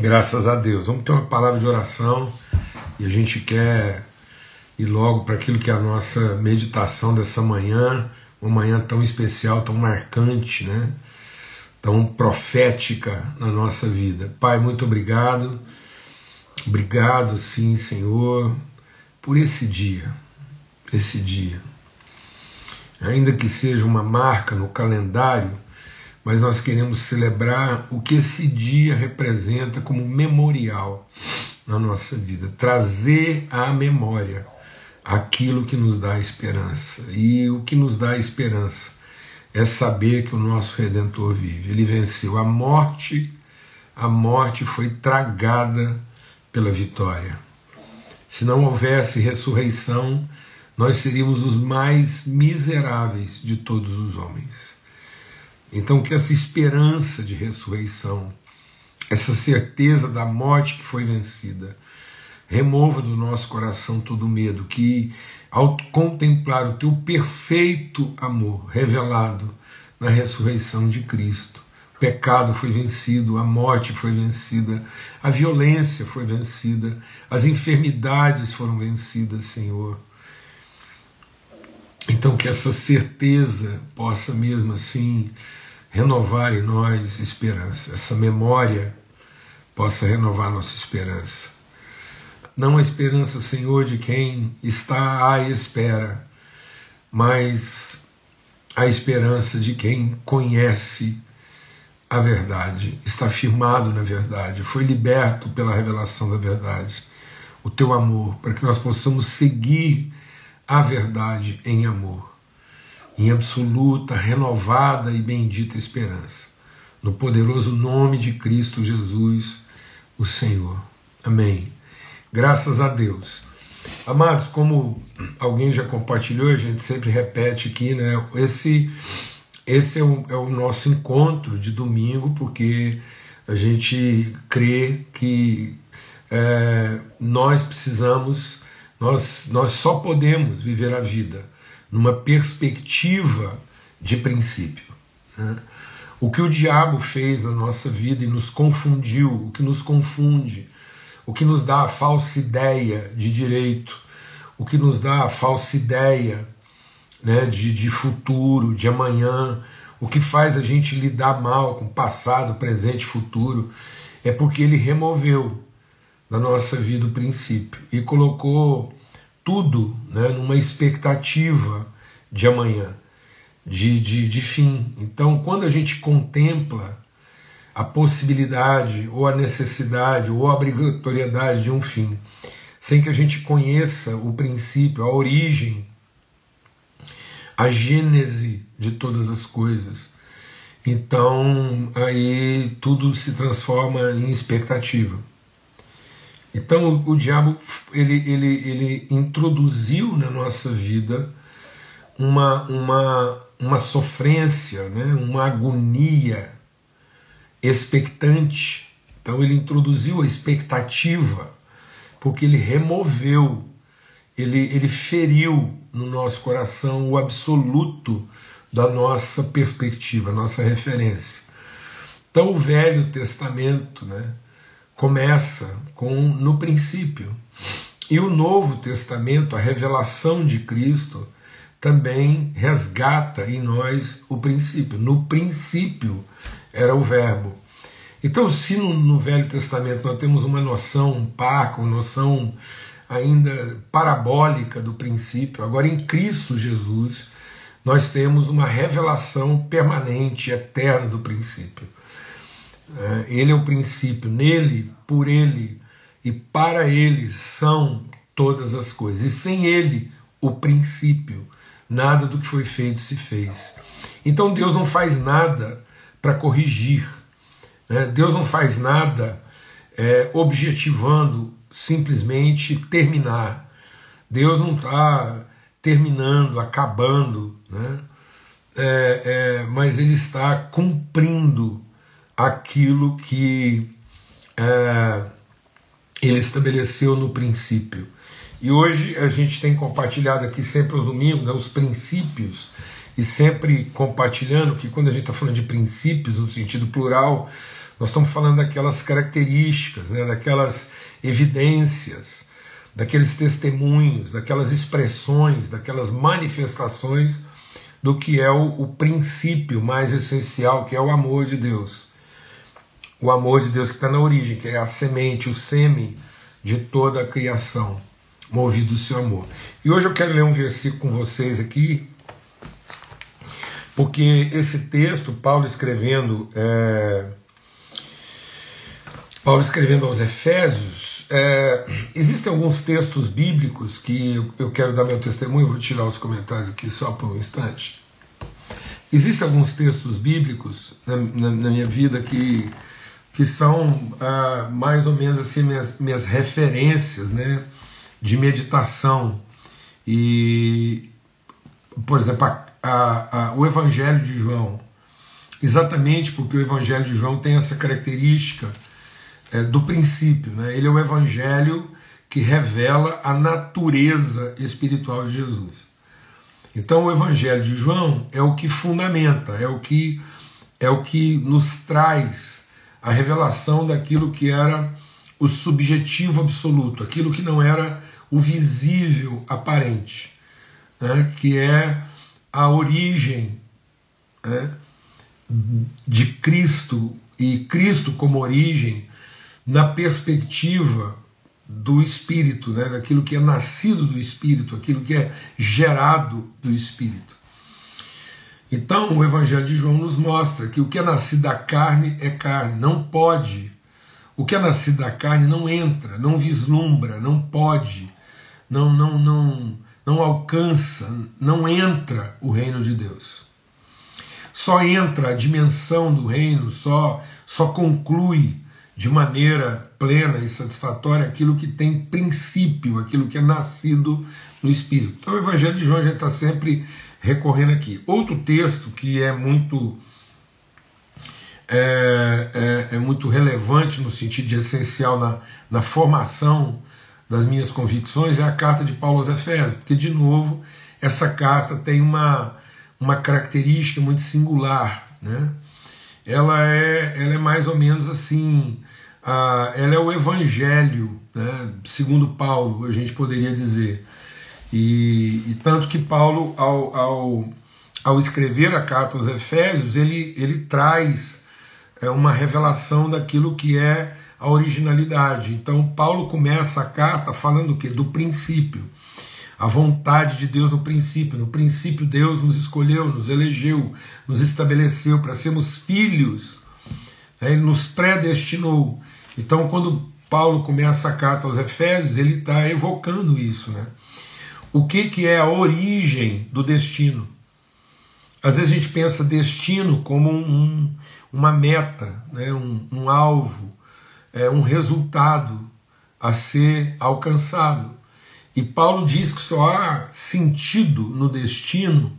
Graças a Deus. Vamos ter uma palavra de oração e a gente quer ir logo para aquilo que é a nossa meditação dessa manhã, uma manhã tão especial, tão marcante, né? tão profética na nossa vida. Pai, muito obrigado. Obrigado, sim, Senhor, por esse dia, esse dia. Ainda que seja uma marca no calendário, mas nós queremos celebrar o que esse dia representa como memorial na nossa vida, trazer à memória aquilo que nos dá esperança. E o que nos dá esperança é saber que o nosso redentor vive. Ele venceu a morte, a morte foi tragada pela vitória. Se não houvesse ressurreição, nós seríamos os mais miseráveis de todos os homens. Então, que essa esperança de ressurreição, essa certeza da morte que foi vencida, remova do nosso coração todo medo, que ao contemplar o teu perfeito amor revelado na ressurreição de Cristo, o pecado foi vencido, a morte foi vencida, a violência foi vencida, as enfermidades foram vencidas, Senhor. Então, que essa certeza possa mesmo assim renovar em nós esperança, essa memória possa renovar nossa esperança. Não a esperança, Senhor, de quem está à espera, mas a esperança de quem conhece a verdade, está firmado na verdade, foi liberto pela revelação da verdade, o teu amor, para que nós possamos seguir a verdade em amor em absoluta, renovada e bendita esperança. No poderoso nome de Cristo Jesus, o Senhor. Amém. Graças a Deus. Amados, como alguém já compartilhou, a gente sempre repete aqui, né? Esse, esse é, o, é o nosso encontro de domingo, porque a gente crê que é, nós precisamos, nós, nós só podemos viver a vida numa perspectiva de princípio. Né? O que o diabo fez na nossa vida e nos confundiu, o que nos confunde, o que nos dá a falsa ideia de direito, o que nos dá a falsa ideia né, de, de futuro, de amanhã, o que faz a gente lidar mal com passado, presente e futuro, é porque ele removeu da nossa vida o princípio e colocou tudo né, numa expectativa de amanhã, de, de, de fim. Então, quando a gente contempla a possibilidade, ou a necessidade, ou a obrigatoriedade de um fim, sem que a gente conheça o princípio, a origem, a gênese de todas as coisas, então aí tudo se transforma em expectativa. Então o, o diabo ele, ele, ele introduziu na nossa vida uma, uma, uma sofrência, né? uma agonia expectante. Então ele introduziu a expectativa, porque ele removeu, ele, ele feriu no nosso coração o absoluto da nossa perspectiva, nossa referência. Então o Velho Testamento, né? Começa com no princípio. E o Novo Testamento, a revelação de Cristo, também resgata em nós o princípio. No princípio era o Verbo. Então, se no, no Velho Testamento nós temos uma noção parca, uma noção ainda parabólica do princípio, agora em Cristo Jesus nós temos uma revelação permanente, eterna do princípio. É, ele é o princípio, nele, por ele e para ele são todas as coisas. E sem ele, o princípio, nada do que foi feito se fez. Então Deus não faz nada para corrigir, né? Deus não faz nada é, objetivando simplesmente terminar. Deus não está terminando, acabando, né? É, é, mas Ele está cumprindo aquilo que é, ele estabeleceu no princípio. E hoje a gente tem compartilhado aqui sempre aos domingos né, os princípios, e sempre compartilhando que quando a gente está falando de princípios, no sentido plural, Nós estamos falando daquelas características, né, daquelas evidências, daqueles testemunhos, daquelas expressões, daquelas manifestações do que é o, o princípio mais essencial, que é o amor de Deus. O amor de Deus que está na origem, que é a semente, o sêmen de toda a criação, movido do seu amor. E hoje eu quero ler um versículo com vocês aqui, porque esse texto, Paulo escrevendo, é, Paulo escrevendo aos Efésios, é, existem alguns textos bíblicos que eu quero dar meu testemunho, vou tirar os comentários aqui só por um instante. Existem alguns textos bíblicos na, na, na minha vida que, que são ah, mais ou menos assim minhas, minhas referências né, de meditação. E, por exemplo, a, a, a, o Evangelho de João, exatamente porque o Evangelho de João tem essa característica é, do princípio. Né? Ele é o Evangelho que revela a natureza espiritual de Jesus. Então o Evangelho de João é o que fundamenta, é o que é o que nos traz a revelação daquilo que era o subjetivo absoluto, aquilo que não era o visível aparente, né? que é a origem né, de Cristo e Cristo como origem na perspectiva do Espírito, né, daquilo que é nascido do Espírito, aquilo que é gerado do Espírito. Então, o Evangelho de João nos mostra que o que é nascido da carne é carne, não pode. O que é nascido da carne não entra, não vislumbra, não pode, não, não, não, não alcança, não entra o reino de Deus. Só entra a dimensão do reino, só, só conclui de maneira plena e satisfatória aquilo que tem princípio, aquilo que é nascido no Espírito. Então o Evangelho de João já está sempre recorrendo aqui. Outro texto que é muito é, é, é, muito relevante no sentido de essencial na, na formação das minhas convicções é a carta de Paulo aos Efésios, porque, de novo, essa carta tem uma, uma característica muito singular. Né? Ela, é, ela é mais ou menos assim: a, ela é o evangelho, né? segundo Paulo, a gente poderia dizer. E, e tanto que Paulo, ao, ao, ao escrever a carta aos Efésios, ele, ele traz é, uma revelação daquilo que é a originalidade. Então, Paulo começa a carta falando o quê? Do princípio. A vontade de Deus no princípio. No princípio, Deus nos escolheu, nos elegeu, nos estabeleceu para sermos filhos. Né? Ele nos predestinou. Então, quando Paulo começa a carta aos Efésios, ele está evocando isso. Né? O que, que é a origem do destino? Às vezes a gente pensa destino como um, uma meta, né? um, um alvo, é, um resultado a ser alcançado. E Paulo diz que só há sentido no destino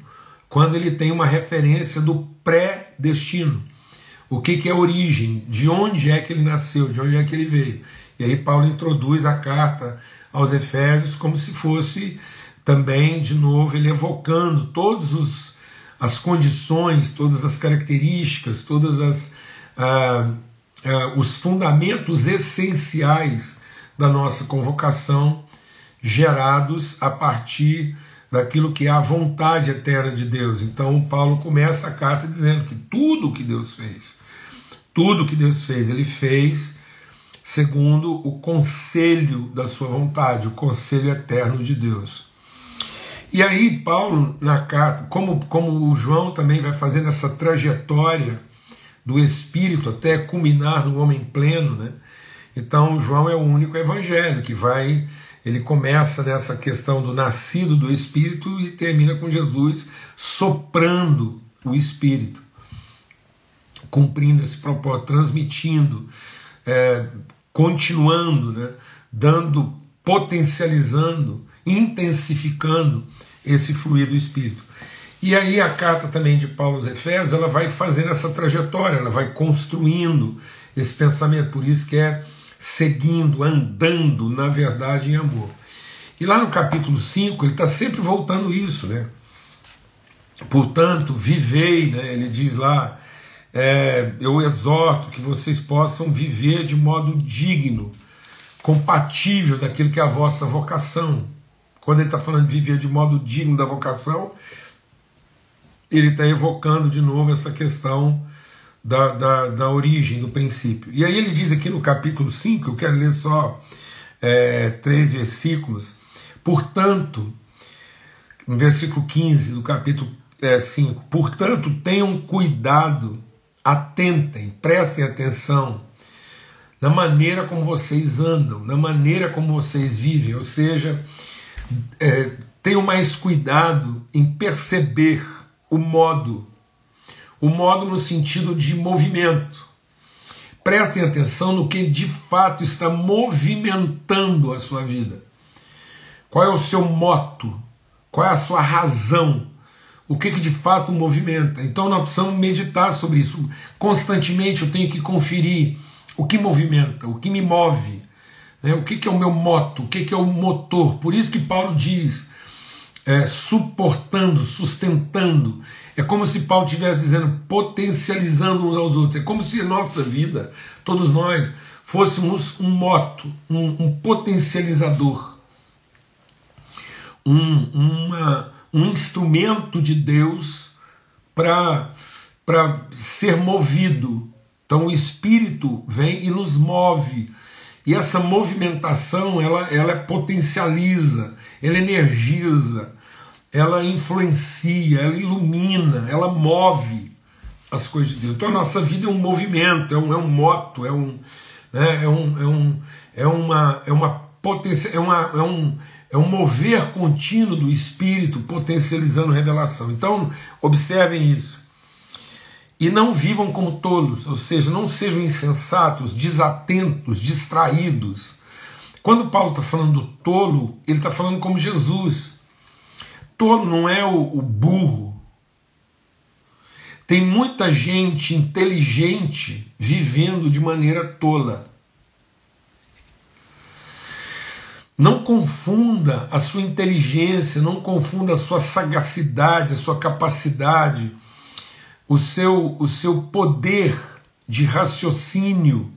quando ele tem uma referência do pré-destino. O que, que é a origem? De onde é que ele nasceu? De onde é que ele veio? E aí Paulo introduz a carta aos Efésios como se fosse também, de novo, ele evocando todas as condições, todas as características, todas as ah, é, os fundamentos essenciais da nossa convocação, gerados a partir daquilo que é a vontade eterna de Deus. Então, Paulo começa a carta dizendo que tudo que Deus fez, tudo que Deus fez, ele fez segundo o conselho da sua vontade, o conselho eterno de Deus. E aí, Paulo, na carta, como, como o João também vai fazendo essa trajetória do Espírito até culminar no homem pleno, né? Então João é o único evangelho que vai, ele começa nessa questão do nascido do Espírito e termina com Jesus soprando o Espírito, cumprindo esse propósito, transmitindo, é, continuando, né? dando, potencializando, intensificando esse fluir do Espírito. E aí a carta também de Paulo aos Efésios, ela vai fazendo essa trajetória, ela vai construindo esse pensamento, por isso que é seguindo, andando na verdade em amor. E lá no capítulo 5, ele está sempre voltando isso, né? Portanto, vivei, né? ele diz lá, é, eu exorto que vocês possam viver de modo digno, compatível daquilo que é a vossa vocação. Quando ele está falando de viver de modo digno da vocação, ele está evocando de novo essa questão da, da, da, origem, do princípio. E aí ele diz aqui no capítulo 5, eu quero ler só é, três versículos. Portanto, no versículo 15 do capítulo é, 5, portanto, tenham cuidado atentem, prestem atenção na maneira como vocês andam, na maneira como vocês vivem, ou seja, é, mais cuidado em perceber o modo, o modo no sentido de movimento. Prestem atenção no que de fato está movimentando a sua vida. Qual é o seu moto? Qual é a sua razão? o que, que de fato movimenta. Então nós precisamos meditar sobre isso. Constantemente eu tenho que conferir o que movimenta, o que me move, né? o que, que é o meu moto, o que, que é o motor. Por isso que Paulo diz, é, suportando, sustentando. É como se Paulo estivesse dizendo, potencializando uns aos outros. É como se nossa vida, todos nós, fôssemos um moto, um, um potencializador, um, uma um instrumento de Deus para ser movido. Então o Espírito vem e nos move. E essa movimentação ela, ela potencializa, ela energiza, ela influencia, ela ilumina, ela move as coisas de Deus. Então a nossa vida é um movimento, é um, é um moto, é um, né, é um, é um, é uma, é uma potência, é, uma, é um é um mover contínuo do espírito potencializando revelação. Então, observem isso. E não vivam como tolos, ou seja, não sejam insensatos, desatentos, distraídos. Quando Paulo está falando do tolo, ele está falando como Jesus. Tolo não é o, o burro. Tem muita gente inteligente vivendo de maneira tola. Não confunda a sua inteligência, não confunda a sua sagacidade, a sua capacidade, o seu, o seu poder de raciocínio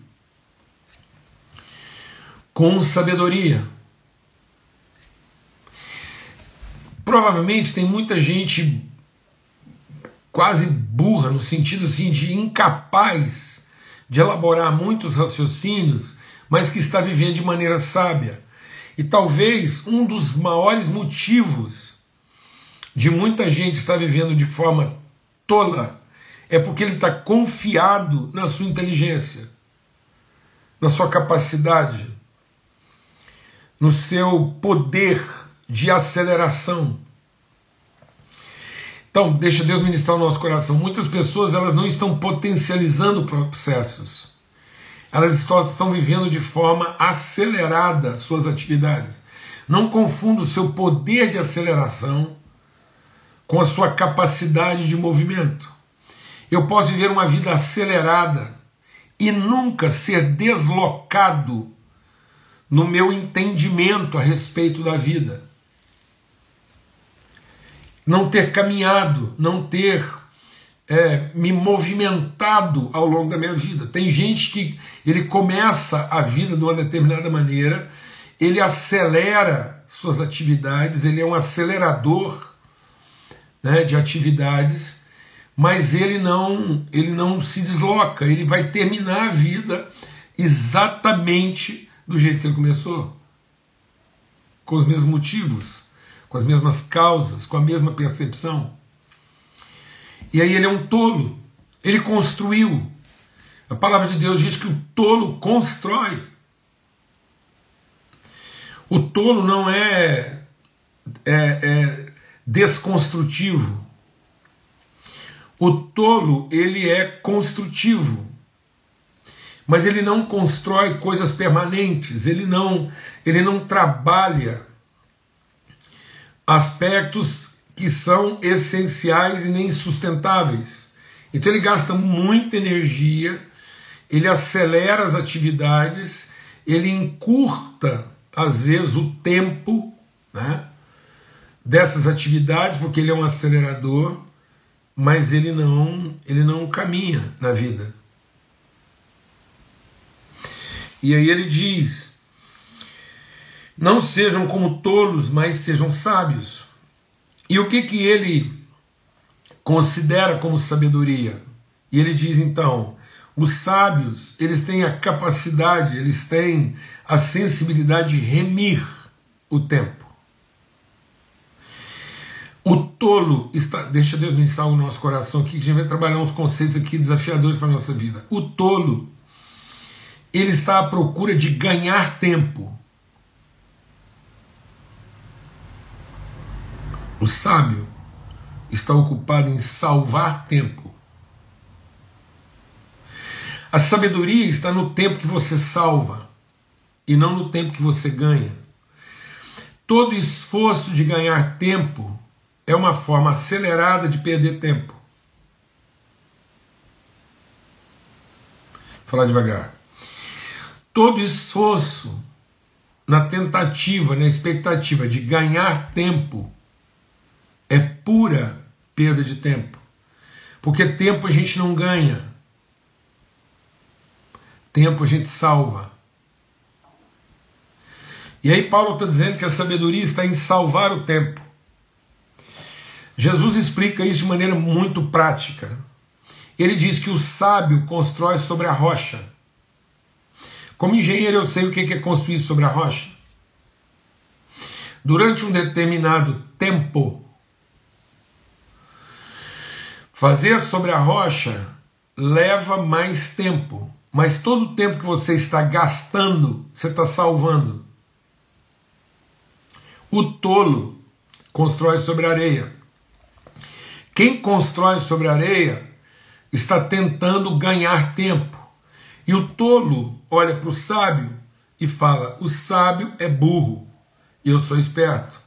com sabedoria. Provavelmente tem muita gente quase burra, no sentido assim de incapaz de elaborar muitos raciocínios, mas que está vivendo de maneira sábia. E talvez um dos maiores motivos de muita gente estar vivendo de forma tola é porque ele está confiado na sua inteligência, na sua capacidade, no seu poder de aceleração. Então, deixa Deus ministrar o nosso coração. Muitas pessoas elas não estão potencializando processos elas estão vivendo de forma acelerada suas atividades. Não confunda o seu poder de aceleração com a sua capacidade de movimento. Eu posso viver uma vida acelerada e nunca ser deslocado no meu entendimento a respeito da vida. Não ter caminhado, não ter é, me movimentado ao longo da minha vida. Tem gente que ele começa a vida de uma determinada maneira, ele acelera suas atividades, ele é um acelerador né, de atividades, mas ele não, ele não se desloca, ele vai terminar a vida exatamente do jeito que ele começou, com os mesmos motivos, com as mesmas causas, com a mesma percepção. E aí ele é um tolo. Ele construiu. A palavra de Deus diz que o tolo constrói. O tolo não é, é, é desconstrutivo. O tolo ele é construtivo, mas ele não constrói coisas permanentes. Ele não ele não trabalha aspectos que são essenciais e nem sustentáveis. Então ele gasta muita energia, ele acelera as atividades, ele encurta, às vezes, o tempo né, dessas atividades, porque ele é um acelerador, mas ele não, ele não caminha na vida. E aí ele diz: Não sejam como tolos, mas sejam sábios. E o que que ele considera como sabedoria? E ele diz então: os sábios, eles têm a capacidade, eles têm a sensibilidade de remir o tempo. O tolo está. Deixa Deus ministrar o nosso coração aqui, que a gente vai trabalhar uns conceitos aqui desafiadores para a nossa vida. O tolo, ele está à procura de ganhar tempo. O sábio está ocupado em salvar tempo. A sabedoria está no tempo que você salva e não no tempo que você ganha. Todo esforço de ganhar tempo é uma forma acelerada de perder tempo. Vou falar devagar. Todo esforço na tentativa, na expectativa de ganhar tempo é pura perda de tempo. Porque tempo a gente não ganha. Tempo a gente salva. E aí Paulo está dizendo que a sabedoria está em salvar o tempo. Jesus explica isso de maneira muito prática. Ele diz que o sábio constrói sobre a rocha. Como engenheiro, eu sei o que é construir sobre a rocha. Durante um determinado tempo, fazer sobre a rocha leva mais tempo mas todo o tempo que você está gastando, você está salvando. O tolo constrói sobre areia. Quem constrói sobre areia está tentando ganhar tempo. E o tolo olha para o sábio e fala: o sábio é burro e eu sou esperto.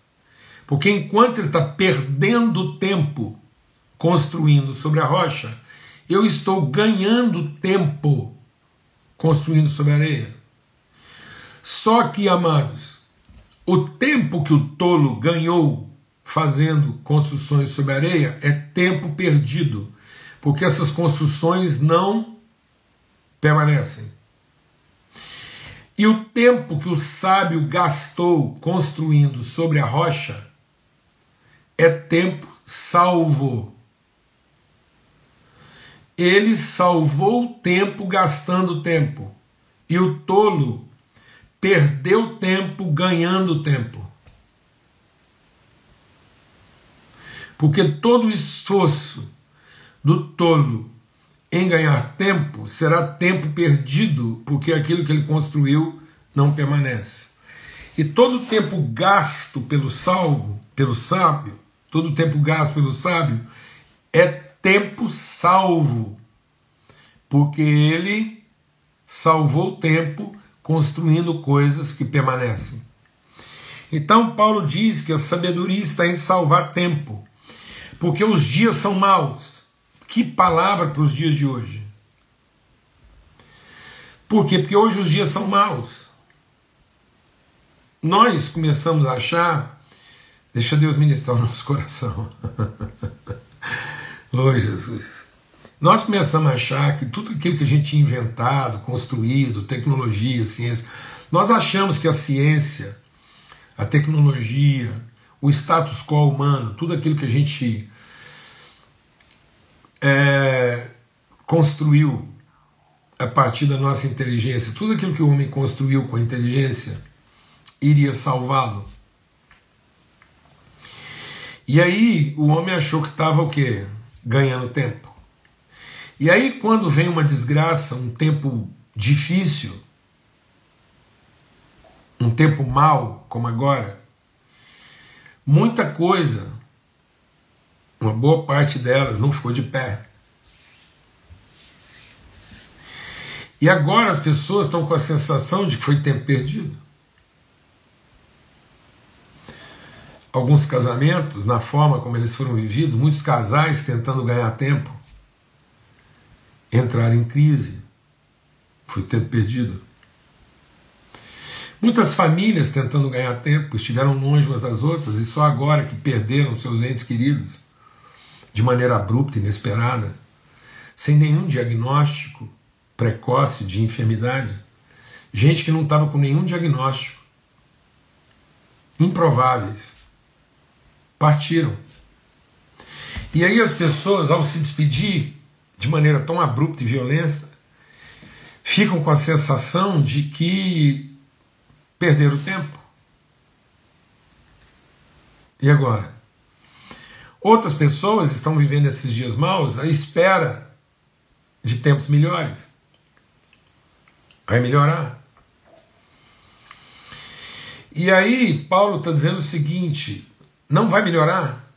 Porque enquanto ele está perdendo tempo construindo sobre a rocha, eu estou ganhando tempo construindo sobre a areia. Só que, amados, o tempo que o tolo ganhou fazendo construções sobre areia é tempo perdido, porque essas construções não permanecem. E o tempo que o sábio gastou construindo sobre a rocha é tempo salvo ele salvou o tempo gastando tempo, e o tolo perdeu tempo ganhando tempo. Porque todo esforço do tolo em ganhar tempo será tempo perdido, porque aquilo que ele construiu não permanece. E todo tempo gasto pelo salvo, pelo sábio, todo tempo gasto pelo sábio é tempo salvo, porque ele salvou o tempo construindo coisas que permanecem. Então, Paulo diz que a sabedoria está em salvar tempo, porque os dias são maus. Que palavra para os dias de hoje! Por quê? Porque hoje os dias são maus. Nós começamos a achar, deixa Deus ministrar o nosso coração. Oh, Jesus. Nós começamos a achar que tudo aquilo que a gente tinha inventado, construído, tecnologia, ciência, nós achamos que a ciência, a tecnologia, o status quo humano, tudo aquilo que a gente é, construiu a partir da nossa inteligência, tudo aquilo que o homem construiu com a inteligência, iria salvá-lo. E aí o homem achou que estava o quê? ganhando tempo. E aí, quando vem uma desgraça, um tempo difícil, um tempo mau, como agora, muita coisa, uma boa parte delas não ficou de pé. E agora as pessoas estão com a sensação de que foi tempo perdido. alguns casamentos, na forma como eles foram vividos, muitos casais tentando ganhar tempo, entraram em crise. Foi tempo perdido. Muitas famílias tentando ganhar tempo estiveram longe umas das outras e só agora que perderam seus entes queridos de maneira abrupta, inesperada, sem nenhum diagnóstico precoce de enfermidade. Gente que não estava com nenhum diagnóstico. Improváveis. Partiram. E aí as pessoas, ao se despedir de maneira tão abrupta e violenta, ficam com a sensação de que perderam tempo. E agora? Outras pessoas estão vivendo esses dias maus à espera de tempos melhores. Vai melhorar. E aí, Paulo está dizendo o seguinte: não vai melhorar.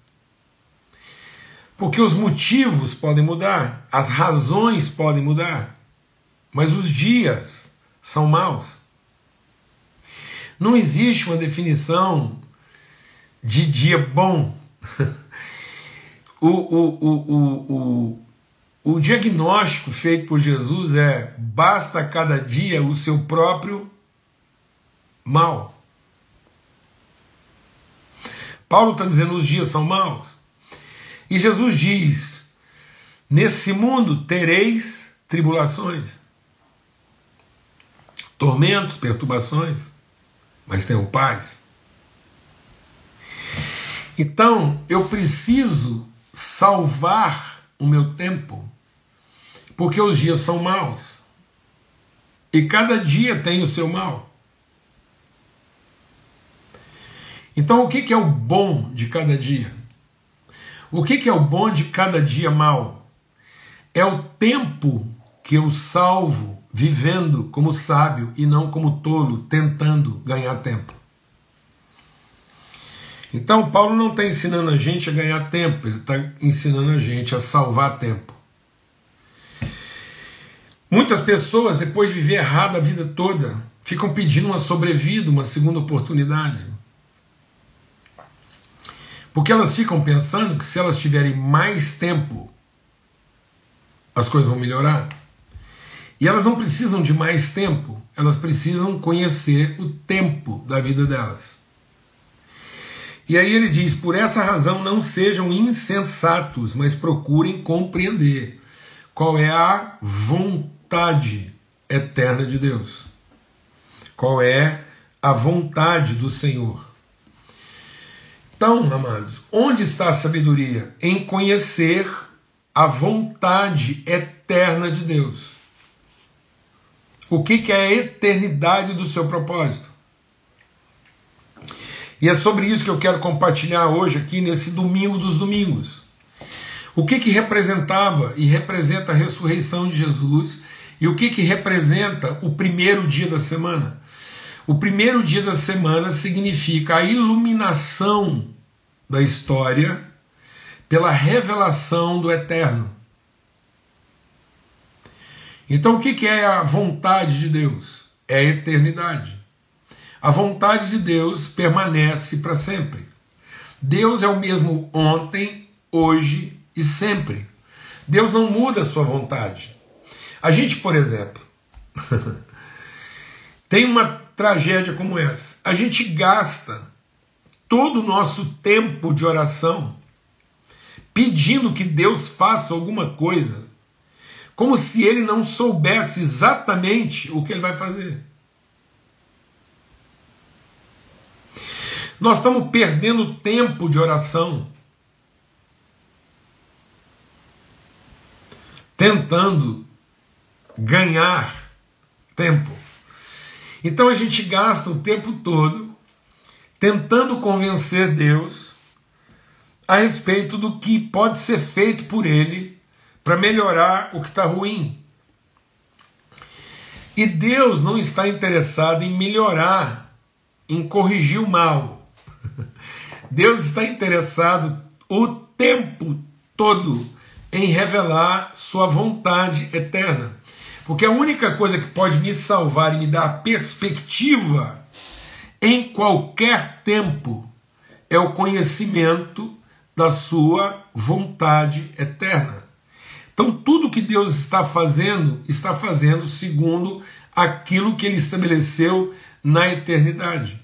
Porque os motivos podem mudar, as razões podem mudar, mas os dias são maus. Não existe uma definição de dia bom. o, o, o, o, o, diagnóstico feito por Jesus é: basta cada dia o seu próprio mal. Paulo está dizendo os dias são maus. E Jesus diz: nesse mundo tereis tribulações, tormentos, perturbações, mas tenham paz. Então eu preciso salvar o meu tempo, porque os dias são maus. E cada dia tem o seu mal. Então o que é o bom de cada dia? O que, é o bom de cada dia mal? É o tempo que eu salvo vivendo como sábio e não como tolo, tentando ganhar tempo. Então, Paulo não está ensinando a gente a ganhar tempo, ele está ensinando a gente a salvar tempo. Muitas pessoas, depois de viver errado a vida toda, ficam pedindo uma sobrevida, uma segunda oportunidade. Porque elas ficam pensando que se elas tiverem mais tempo, as coisas vão melhorar. E elas não precisam de mais tempo, elas precisam conhecer o tempo da vida delas. E aí ele diz: por essa razão não sejam insensatos, mas procurem compreender qual é a vontade eterna de Deus. Qual é a vontade do Senhor. Então, amados, onde está a sabedoria? Em conhecer a vontade eterna de Deus. O que, que é a eternidade do seu propósito? E é sobre isso que eu quero compartilhar hoje aqui nesse domingo dos domingos. O que, que representava e representa a ressurreição de Jesus e o que, que representa o primeiro dia da semana? O primeiro dia da semana significa a iluminação da história pela revelação do eterno. Então, o que é a vontade de Deus? É a eternidade. A vontade de Deus permanece para sempre. Deus é o mesmo ontem, hoje e sempre. Deus não muda a sua vontade. A gente, por exemplo, tem uma tragédia como essa. A gente gasta todo o nosso tempo de oração pedindo que Deus faça alguma coisa, como se ele não soubesse exatamente o que ele vai fazer. Nós estamos perdendo tempo de oração, tentando ganhar tempo. Então a gente gasta o tempo todo tentando convencer Deus a respeito do que pode ser feito por Ele para melhorar o que está ruim. E Deus não está interessado em melhorar, em corrigir o mal. Deus está interessado o tempo todo em revelar Sua vontade eterna. Porque a única coisa que pode me salvar e me dar perspectiva em qualquer tempo é o conhecimento da sua vontade eterna. Então, tudo que Deus está fazendo, está fazendo segundo aquilo que ele estabeleceu na eternidade.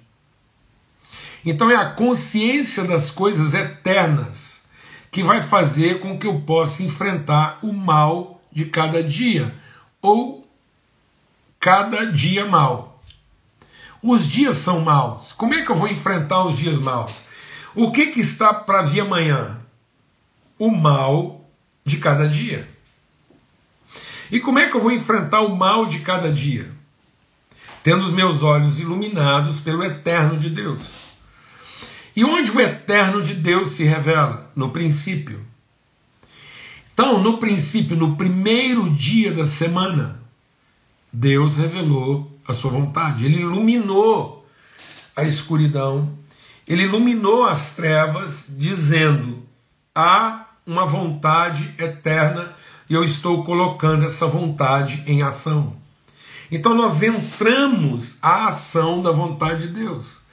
Então, é a consciência das coisas eternas que vai fazer com que eu possa enfrentar o mal de cada dia, ou cada dia mal. Os dias são maus. Como é que eu vou enfrentar os dias maus? O que, que está para vir amanhã? O mal de cada dia. E como é que eu vou enfrentar o mal de cada dia? Tendo os meus olhos iluminados pelo eterno de Deus. E onde o eterno de Deus se revela? No princípio. Então, no princípio, no primeiro dia da semana, Deus revelou a sua vontade. Ele iluminou a escuridão, ele iluminou as trevas, dizendo: há uma vontade eterna e eu estou colocando essa vontade em ação. Então nós entramos à ação da vontade de Deus.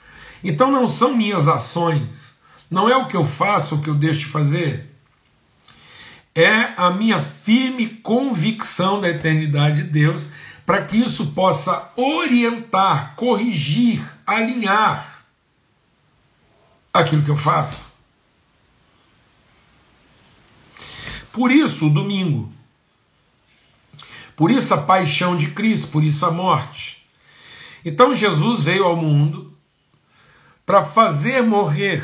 Então não são minhas ações, não é o que eu faço, o que eu deixo de fazer. É a minha firme convicção da eternidade de Deus, para que isso possa orientar, corrigir, alinhar aquilo que eu faço. Por isso, o domingo. Por isso, a paixão de Cristo, por isso, a morte. Então, Jesus veio ao mundo para fazer morrer.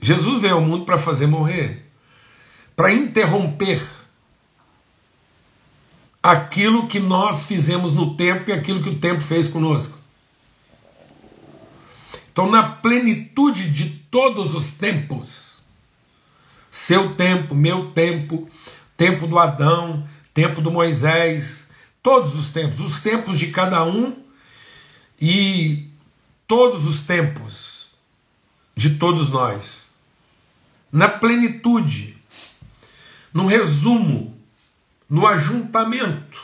Jesus veio ao mundo para fazer morrer, para interromper aquilo que nós fizemos no tempo e aquilo que o tempo fez conosco. Então, na plenitude de todos os tempos, seu tempo, meu tempo, tempo do Adão, tempo do Moisés, todos os tempos, os tempos de cada um e todos os tempos de todos nós. Na plenitude, no resumo, no ajuntamento,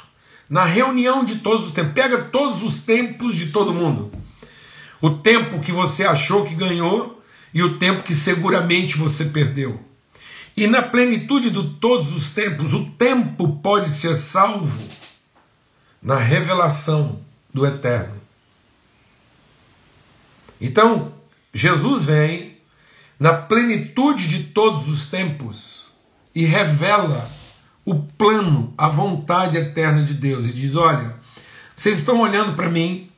na reunião de todos os tempos. Pega todos os tempos de todo mundo. O tempo que você achou que ganhou e o tempo que seguramente você perdeu. E na plenitude de todos os tempos, o tempo pode ser salvo na revelação do Eterno. Então, Jesus vem na plenitude de todos os tempos e revela o plano, a vontade eterna de Deus e diz: Olha, vocês estão olhando para mim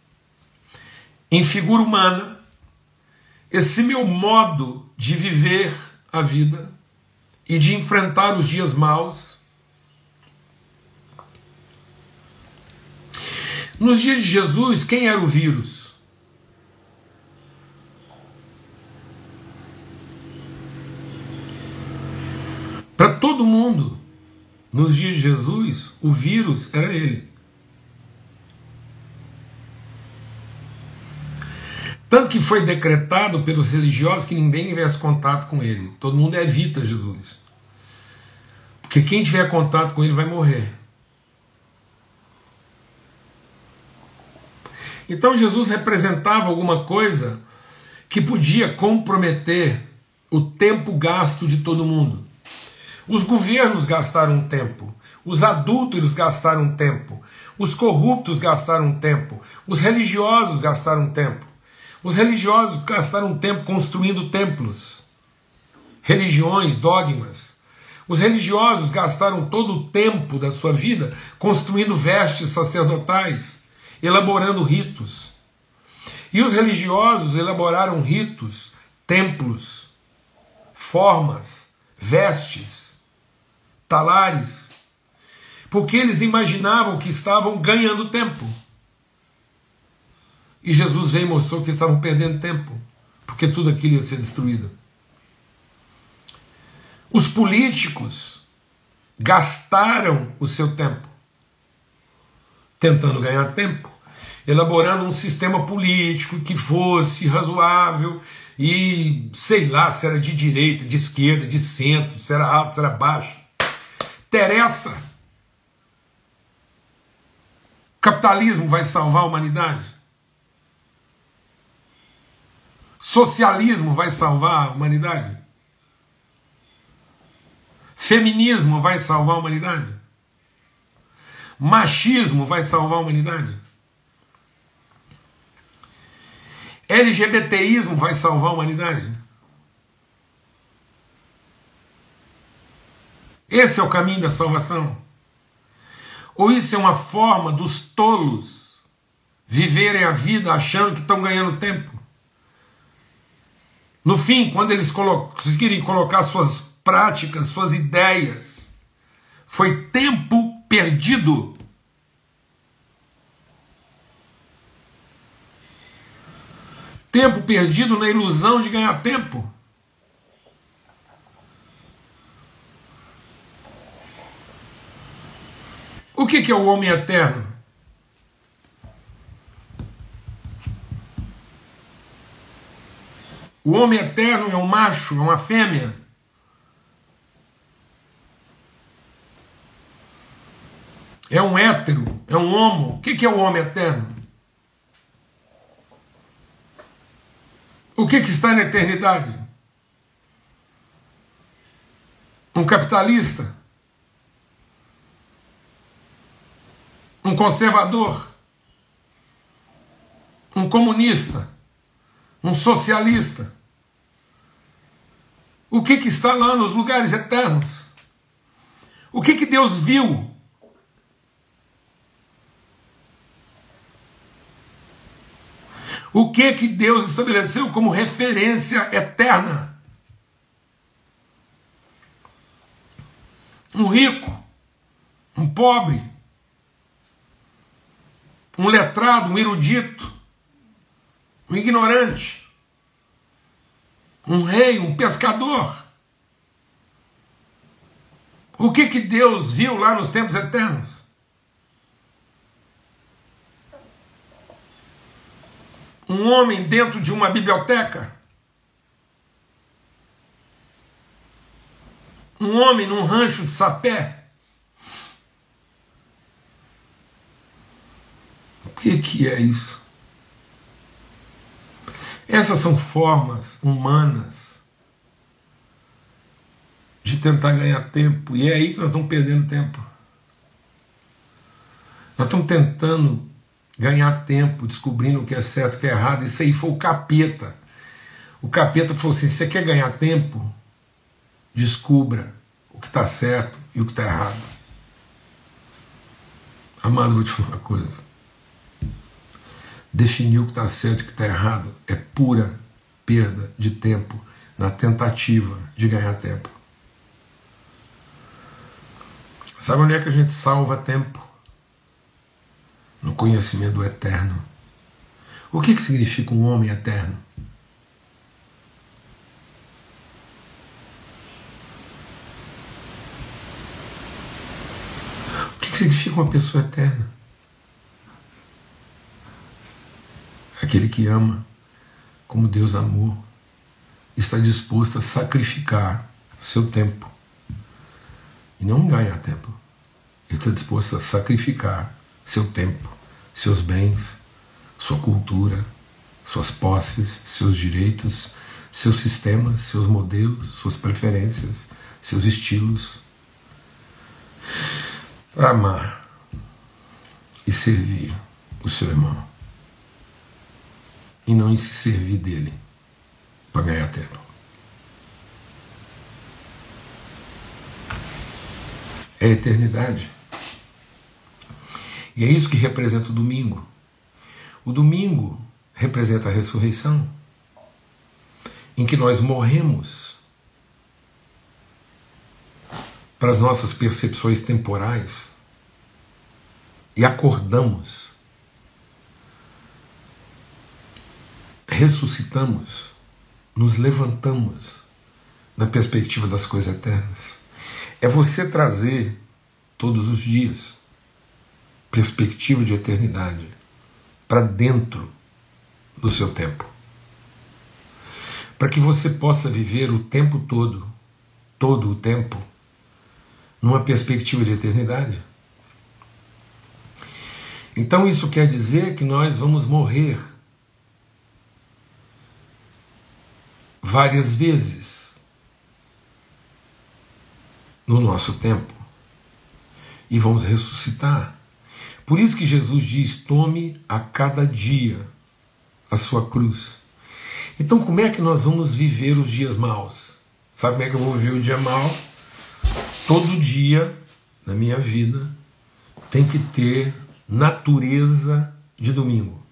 em figura humana, esse meu modo de viver a vida e de enfrentar os dias maus. Nos dias de Jesus, quem era o vírus? Para todo mundo, nos dias de Jesus, o vírus era ele. Tanto que foi decretado pelos religiosos que ninguém tivesse contato com ele. Todo mundo evita Jesus. Porque quem tiver contato com ele vai morrer. Então Jesus representava alguma coisa que podia comprometer o tempo gasto de todo mundo. Os governos gastaram tempo, os adúlteros gastaram tempo, os corruptos gastaram tempo, os religiosos gastaram tempo. Os religiosos gastaram tempo construindo templos, religiões, dogmas. Os religiosos gastaram todo o tempo da sua vida construindo vestes sacerdotais, elaborando ritos. E os religiosos elaboraram ritos, templos, formas, vestes, talares, porque eles imaginavam que estavam ganhando tempo. E Jesus veio e mostrou que eles estavam perdendo tempo, porque tudo aquilo ia ser destruído. Os políticos gastaram o seu tempo tentando ganhar tempo, elaborando um sistema político que fosse razoável e sei lá se era de direita, de esquerda, de centro, se era alto, se era baixo. Interessa. Capitalismo vai salvar a humanidade? Socialismo vai salvar a humanidade? Feminismo vai salvar a humanidade? Machismo vai salvar a humanidade? LGBTismo vai salvar a humanidade? Esse é o caminho da salvação? Ou isso é uma forma dos tolos viverem a vida achando que estão ganhando tempo? No fim, quando eles conseguirem colocar suas práticas, suas ideias, foi tempo perdido. Tempo perdido na ilusão de ganhar tempo. O que é o homem eterno? O homem eterno é um macho, é uma fêmea. É um hétero, é um homo. O que é o homem eterno? O que, que está na eternidade? Um capitalista? Um conservador? Um comunista? Um socialista? O que, que está lá nos lugares eternos? O que, que Deus viu? O que que Deus estabeleceu como referência eterna? Um rico, um pobre, um letrado, um erudito, um ignorante, um rei, um pescador. O que que Deus viu lá nos tempos eternos? Um homem dentro de uma biblioteca? Um homem num rancho de sapé? Que, que é isso? Essas são formas humanas de tentar ganhar tempo, e é aí que nós estamos perdendo tempo. Nós estamos tentando ganhar tempo descobrindo o que é certo e o que é errado. Isso aí foi o capeta. O capeta falou assim: você quer ganhar tempo? Descubra o que está certo e o que está errado. Amado, vou te falar uma coisa. Definir o que está certo e o que está errado é pura perda de tempo na tentativa de ganhar tempo. Sabe onde é que a gente salva tempo? no conhecimento eterno. O que, que significa um homem eterno? O que, que significa uma pessoa eterna? Aquele que ama como Deus amou, está disposto a sacrificar seu tempo. E não ganhar tempo. Ele está disposto a sacrificar seu tempo seus bens, sua cultura, suas posses, seus direitos, seus sistemas, seus modelos, suas preferências, seus estilos, para amar e servir o seu irmão e não em se servir dele para ganhar tempo. É a eternidade. E é isso que representa o domingo. O domingo representa a ressurreição, em que nós morremos para as nossas percepções temporais e acordamos, ressuscitamos, nos levantamos na perspectiva das coisas eternas. É você trazer todos os dias perspectiva de eternidade para dentro do seu tempo. Para que você possa viver o tempo todo, todo o tempo, numa perspectiva de eternidade. Então isso quer dizer que nós vamos morrer várias vezes no nosso tempo e vamos ressuscitar por isso que Jesus diz: tome a cada dia a sua cruz. Então, como é que nós vamos viver os dias maus? Sabe como é que eu vou viver o dia mau? Todo dia na minha vida tem que ter natureza de domingo.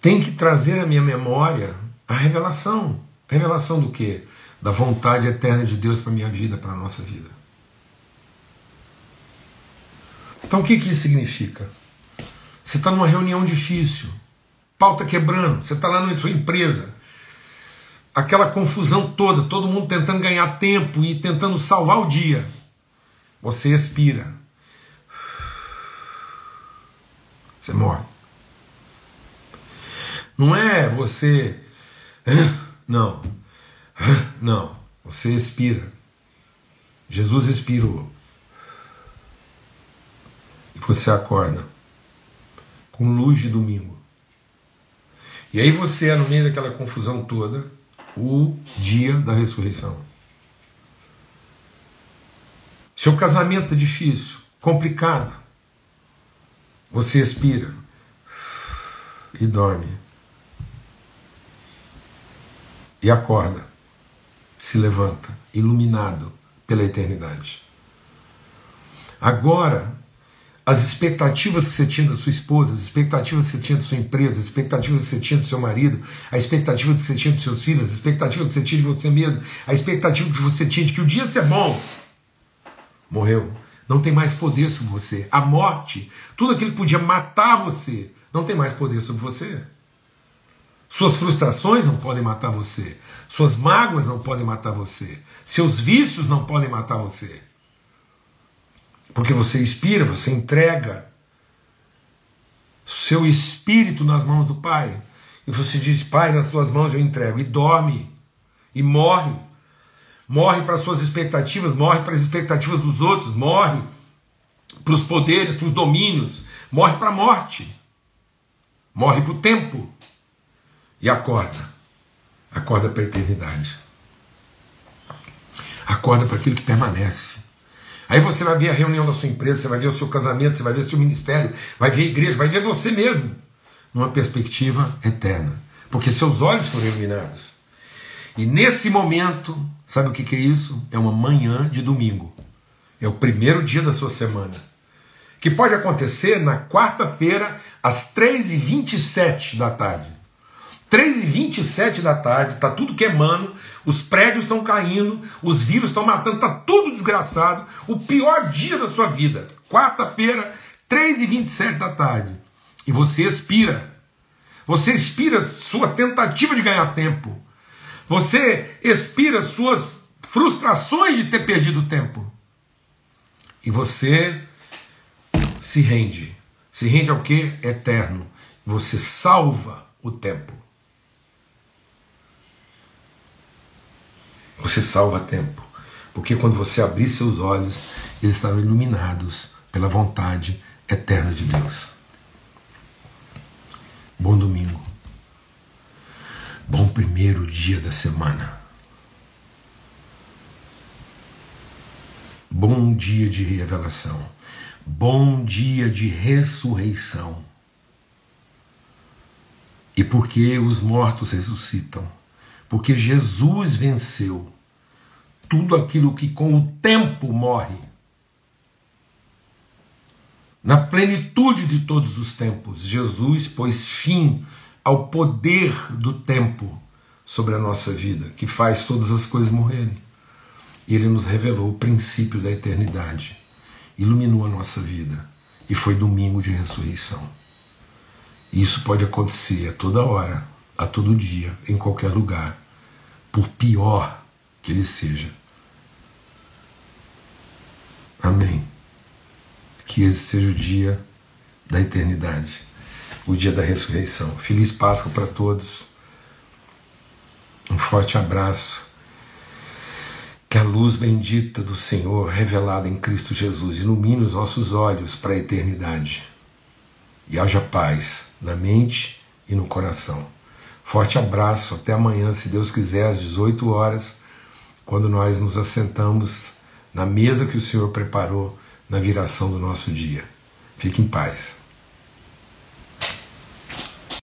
Tem que trazer à minha memória a revelação. A revelação do quê? Da vontade eterna de Deus para a minha vida, para a nossa vida. Então o que, que isso significa? Você está numa reunião difícil, pauta quebrando, você está lá na sua empresa, aquela confusão toda, todo mundo tentando ganhar tempo e tentando salvar o dia. Você expira. Você morre. Não é você. Não. Não. Você expira. Jesus expirou. E você acorda com luz de domingo. E aí você é, no meio daquela confusão toda, o dia da ressurreição. Seu casamento é difícil, complicado. Você expira e dorme. E acorda, se levanta, iluminado pela eternidade. Agora, as expectativas que você tinha da sua esposa, as expectativas que você tinha da sua empresa, as expectativas que você tinha do seu marido, a expectativa que você tinha dos seus filhos, a expectativa que você tinha de você mesmo, a expectativa que você tinha de que o dia de ser bom morreu. Não tem mais poder sobre você. A morte, tudo aquilo que podia matar você, não tem mais poder sobre você. Suas frustrações não podem matar você. Suas mágoas não podem matar você. Seus vícios não podem matar você. Porque você inspira, você entrega seu espírito nas mãos do Pai. E você diz: Pai, nas tuas mãos eu entrego. E dorme. E morre. Morre para suas expectativas, morre para as expectativas dos outros, morre para os poderes, para os domínios, morre para a morte, morre para o tempo. E acorda. Acorda para a eternidade. Acorda para aquilo que permanece. Aí você vai ver a reunião da sua empresa, você vai ver o seu casamento, você vai ver o seu ministério, vai ver a igreja, vai ver você mesmo, numa perspectiva eterna. Porque seus olhos foram iluminados. E nesse momento, sabe o que, que é isso? É uma manhã de domingo. É o primeiro dia da sua semana. Que pode acontecer na quarta-feira, às 3h27 da tarde. 3 e 27 da tarde, tá tudo queimando, os prédios estão caindo, os vírus estão matando, tá tudo desgraçado. O pior dia da sua vida, quarta-feira, 3 e 27 da tarde. E você expira. Você expira sua tentativa de ganhar tempo. Você expira suas frustrações de ter perdido tempo. E você se rende. Se rende ao que? Eterno. Você salva o tempo. Você salva tempo. Porque quando você abrir seus olhos, eles estarão iluminados pela vontade eterna de Deus. Bom domingo. Bom primeiro dia da semana. Bom dia de revelação. Bom dia de ressurreição. E porque os mortos ressuscitam porque Jesus venceu tudo aquilo que com o tempo morre. Na plenitude de todos os tempos, Jesus pôs fim ao poder do tempo sobre a nossa vida, que faz todas as coisas morrerem. E ele nos revelou o princípio da eternidade, iluminou a nossa vida, e foi domingo de ressurreição. Isso pode acontecer a toda hora, a todo dia, em qualquer lugar, por pior que ele seja. Amém. Que esse seja o dia da eternidade, o dia da ressurreição. Feliz Páscoa para todos. Um forte abraço. Que a luz bendita do Senhor, revelada em Cristo Jesus, ilumine os nossos olhos para a eternidade. E haja paz na mente e no coração. Forte abraço, até amanhã, se Deus quiser, às 18 horas, quando nós nos assentamos na mesa que o Senhor preparou na viração do nosso dia. Fique em paz.